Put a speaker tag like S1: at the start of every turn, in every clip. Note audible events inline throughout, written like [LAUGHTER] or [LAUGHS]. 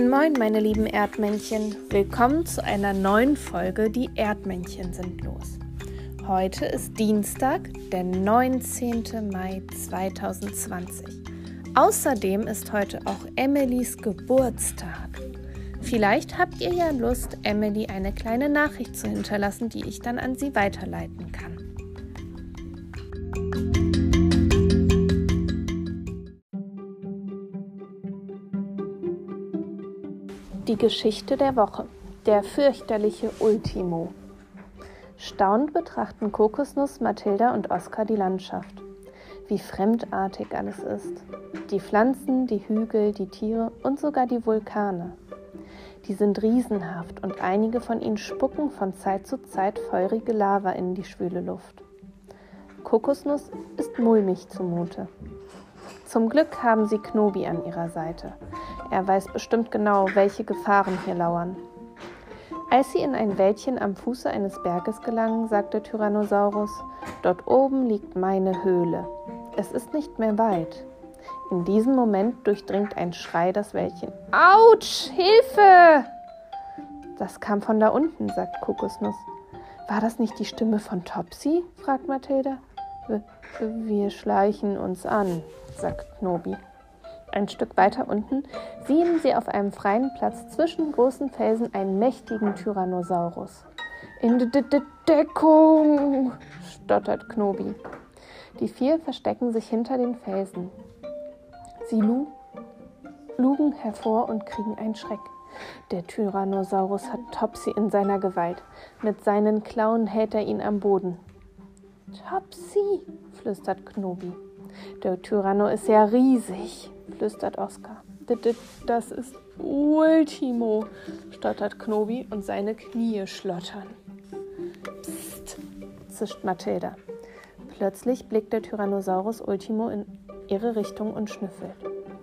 S1: Moin, meine lieben Erdmännchen. Willkommen zu einer neuen Folge Die Erdmännchen sind los. Heute ist Dienstag, der 19. Mai 2020. Außerdem ist heute auch Emilys Geburtstag. Vielleicht habt ihr ja Lust, Emily eine kleine Nachricht zu hinterlassen, die ich dann an sie weiterleiten kann. Die Geschichte der Woche. Der fürchterliche Ultimo. Staunend betrachten Kokosnuss, Mathilda und Oskar die Landschaft. Wie fremdartig alles ist. Die Pflanzen, die Hügel, die Tiere und sogar die Vulkane. Die sind riesenhaft und einige von ihnen spucken von Zeit zu Zeit feurige Lava in die schwüle Luft. Kokosnuss ist mulmig zumute. Zum Glück haben sie Knobi an ihrer Seite. Er weiß bestimmt genau, welche Gefahren hier lauern. Als sie in ein Wäldchen am Fuße eines Berges gelangen, sagte Tyrannosaurus, dort oben liegt meine Höhle. Es ist nicht mehr weit. In diesem Moment durchdringt ein Schrei das Wäldchen. Autsch! Hilfe! Das kam von da unten, sagt Kokosnuss. War das nicht die Stimme von Topsy? fragt Mathilda. Wir schleichen uns an, sagt Knobi. Ein Stück weiter unten sehen sie auf einem freien Platz zwischen großen Felsen einen mächtigen Tyrannosaurus. In De De Deckung, stottert Knobi. Die vier verstecken sich hinter den Felsen. Sie lu lugen hervor und kriegen einen Schreck. Der Tyrannosaurus hat Topsy in seiner Gewalt. Mit seinen Klauen hält er ihn am Boden. Topsy, flüstert Knobi. Der Tyranno ist ja riesig, flüstert Oskar. Das ist Ultimo, stottert Knobi und seine Knie schlottern. Psst, zischt Mathilda. Plötzlich blickt der Tyrannosaurus Ultimo in ihre Richtung und schnüffelt.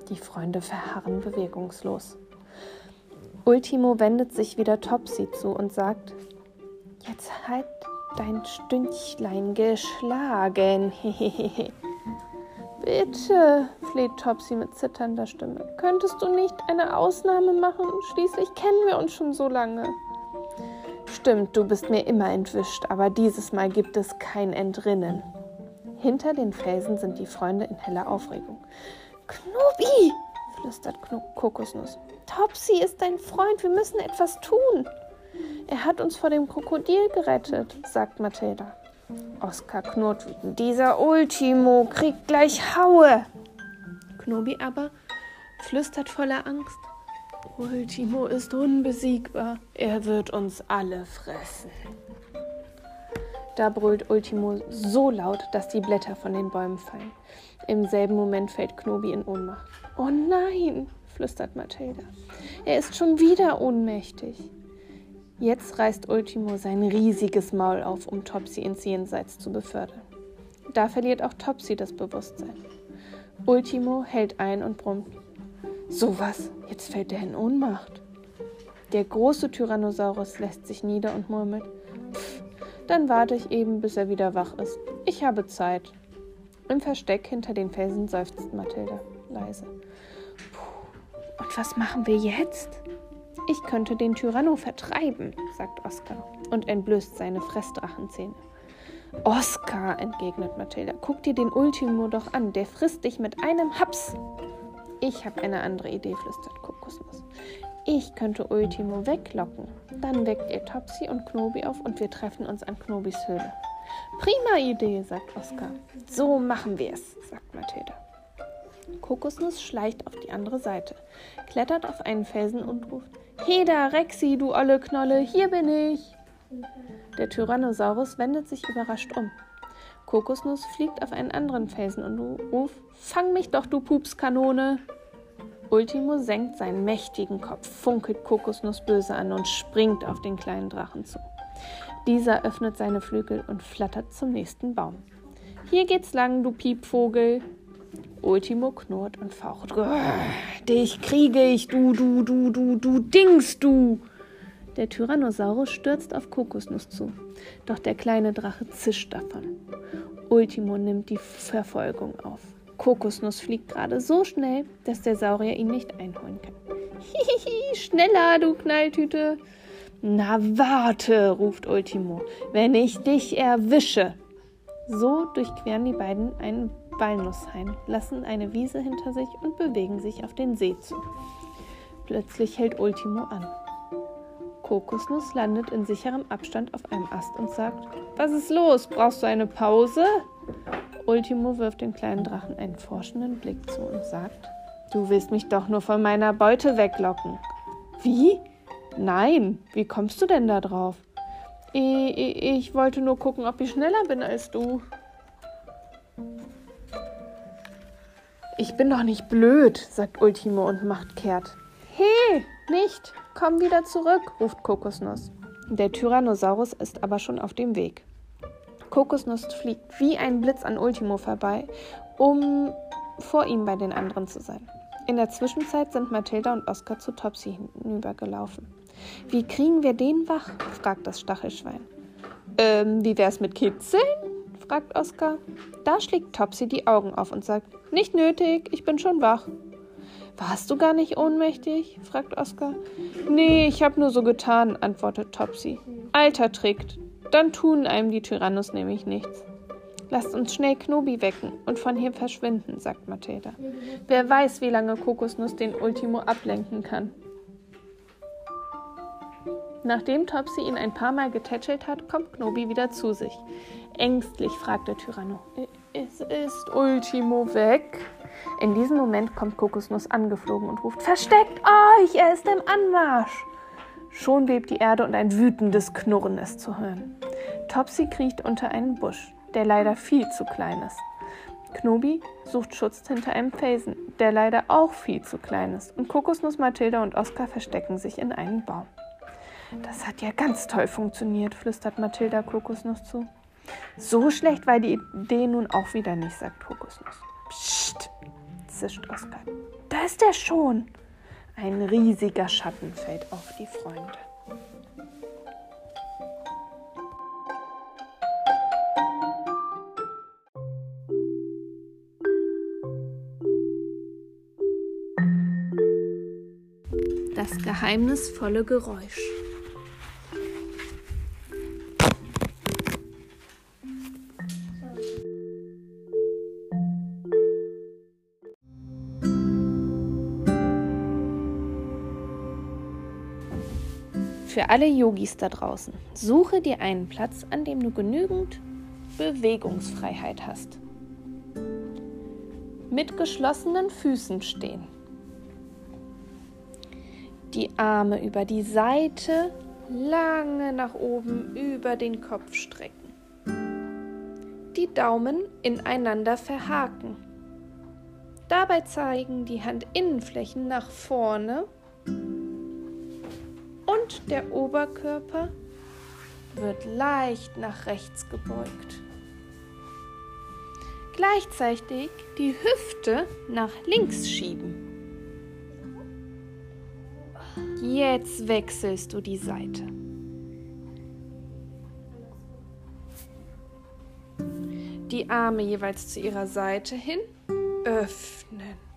S1: Die Freunde verharren bewegungslos. Ultimo wendet sich wieder Topsy zu und sagt: Jetzt halt dein Stündchlein geschlagen. [LAUGHS] Hehehe. Bitte, fleht Topsy mit zitternder Stimme. Könntest du nicht eine Ausnahme machen? Schließlich kennen wir uns schon so lange. Stimmt, du bist mir immer entwischt, aber dieses Mal gibt es kein Entrinnen. Hinter den Felsen sind die Freunde in heller Aufregung. Knubi, flüstert Kokosnuss. Topsy ist dein Freund, wir müssen etwas tun. Er hat uns vor dem Krokodil gerettet, sagt Mathilda. Oskar knurrt wütend. Dieser Ultimo kriegt gleich Haue. Knobi aber flüstert voller Angst. Ultimo ist unbesiegbar. Er wird uns alle fressen. Da brüllt Ultimo so laut, dass die Blätter von den Bäumen fallen. Im selben Moment fällt Knobi in Ohnmacht. Oh nein, flüstert Mathilda. Er ist schon wieder ohnmächtig. Jetzt reißt Ultimo sein riesiges Maul auf, um Topsy ins Jenseits zu befördern. Da verliert auch Topsy das Bewusstsein. Ultimo hält ein und brummt. Sowas, jetzt fällt er in Ohnmacht. Der große Tyrannosaurus lässt sich nieder und murmelt. Pff, dann warte ich eben, bis er wieder wach ist. Ich habe Zeit. Im Versteck hinter den Felsen seufzt Mathilda leise. Puh, und was machen wir jetzt? Ich könnte den Tyranno vertreiben, sagt Oskar und entblößt seine Fressdrachenzähne. Oskar, entgegnet Mathilda, guck dir den Ultimo doch an, der frisst dich mit einem Haps. Ich habe eine andere Idee, flüstert Kokosnuss. Ich könnte Ultimo weglocken. Dann weckt ihr Topsy und Knobi auf und wir treffen uns an Knobis Höhle. Prima Idee, sagt Oskar. So machen wir es, sagt Mathilda. Kokosnuss schleicht auf die andere Seite, klettert auf einen Felsen und ruft: Heda, Rexi, du olle Knolle, hier bin ich. Der Tyrannosaurus wendet sich überrascht um. Kokosnuss fliegt auf einen anderen Felsen und ruft: Fang mich doch, du Pupskanone! Ultimo senkt seinen mächtigen Kopf, funkelt Kokosnuss böse an und springt auf den kleinen Drachen zu. Dieser öffnet seine Flügel und flattert zum nächsten Baum. Hier geht's lang, du Piepvogel. Ultimo knurrt und faucht. Dich kriege ich, du, du, du, du, du, Dings, du! Der Tyrannosaurus stürzt auf Kokosnuss zu. Doch der kleine Drache zischt davon. Ultimo nimmt die Verfolgung auf. Kokosnuss fliegt gerade so schnell, dass der Saurier ihn nicht einholen kann. Hihihi, schneller, du Knalltüte. Na warte, ruft Ultimo, wenn ich dich erwische. So durchqueren die beiden einen Walnusshain, lassen eine Wiese hinter sich und bewegen sich auf den See zu. Plötzlich hält Ultimo an. Kokosnuss landet in sicherem Abstand auf einem Ast und sagt: Was ist los? Brauchst du eine Pause? Ultimo wirft dem kleinen Drachen einen forschenden Blick zu und sagt: Du willst mich doch nur von meiner Beute weglocken. Wie? Nein, wie kommst du denn da drauf? Ich, ich, ich wollte nur gucken, ob ich schneller bin als du. Ich bin doch nicht blöd, sagt Ultimo und macht kehrt. He, nicht, komm wieder zurück, ruft Kokosnuss. Der Tyrannosaurus ist aber schon auf dem Weg. Kokosnuss fliegt wie ein Blitz an Ultimo vorbei, um vor ihm bei den anderen zu sein. In der Zwischenzeit sind Mathilda und Oskar zu Topsy hinübergelaufen. Wie kriegen wir den wach? fragt das Stachelschwein. Ähm, wie wär's mit Kitzeln? Fragt Oskar. Da schlägt Topsy die Augen auf und sagt: Nicht nötig, ich bin schon wach. Warst du gar nicht ohnmächtig? fragt Oskar. Nee, ich hab nur so getan, antwortet Topsy. Alter Trick, dann tun einem die Tyrannus nämlich nichts. Lasst uns schnell Knobi wecken und von hier verschwinden, sagt Mathilda. Wer weiß, wie lange Kokosnuss den Ultimo ablenken kann. Nachdem Topsy ihn ein paar Mal getätschelt hat, kommt Knobi wieder zu sich. Ängstlich fragt der Tyranno: Es ist Ultimo weg? In diesem Moment kommt Kokosnuss angeflogen und ruft: Versteckt euch, er ist im Anmarsch! Schon bebt die Erde und ein wütendes Knurren ist zu hören. Topsy kriecht unter einen Busch der leider viel zu klein ist. Knobi sucht Schutz hinter einem Felsen, der leider auch viel zu klein ist. Und Kokosnuss, Mathilda und Oskar verstecken sich in einem Baum. Das hat ja ganz toll funktioniert, flüstert Mathilda Kokosnuss zu. So schlecht war die Idee nun auch wieder nicht, sagt Kokosnuss. Psst, zischt Oskar. Da ist er schon. Ein riesiger Schatten fällt auf die Freunde. Das geheimnisvolle Geräusch. Für alle Yogis da draußen, suche dir einen Platz, an dem du genügend Bewegungsfreiheit hast. Mit geschlossenen Füßen stehen die Arme über die Seite lange nach oben über den Kopf strecken. Die Daumen ineinander verhaken. Dabei zeigen die Handinnenflächen nach vorne und der Oberkörper wird leicht nach rechts gebeugt. Gleichzeitig die Hüfte nach links schieben. Jetzt wechselst du die Seite. Die Arme jeweils zu ihrer Seite hin öffnen.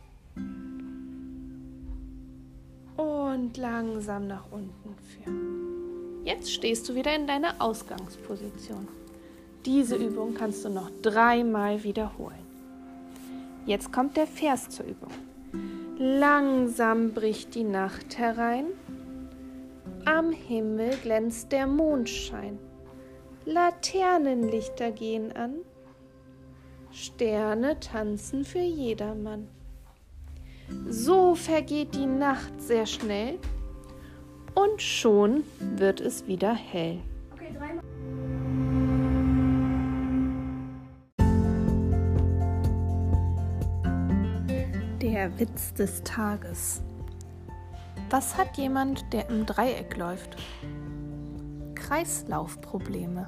S1: Langsam nach unten führen. Jetzt stehst du wieder in deiner Ausgangsposition. Diese Übung kannst du noch dreimal wiederholen. Jetzt kommt der Vers zur Übung. Langsam bricht die Nacht herein, am Himmel glänzt der Mondschein, Laternenlichter gehen an, Sterne tanzen für jedermann. So vergeht die Nacht sehr schnell und schon wird es wieder hell. Der Witz des Tages. Was hat jemand, der im Dreieck läuft? Kreislaufprobleme.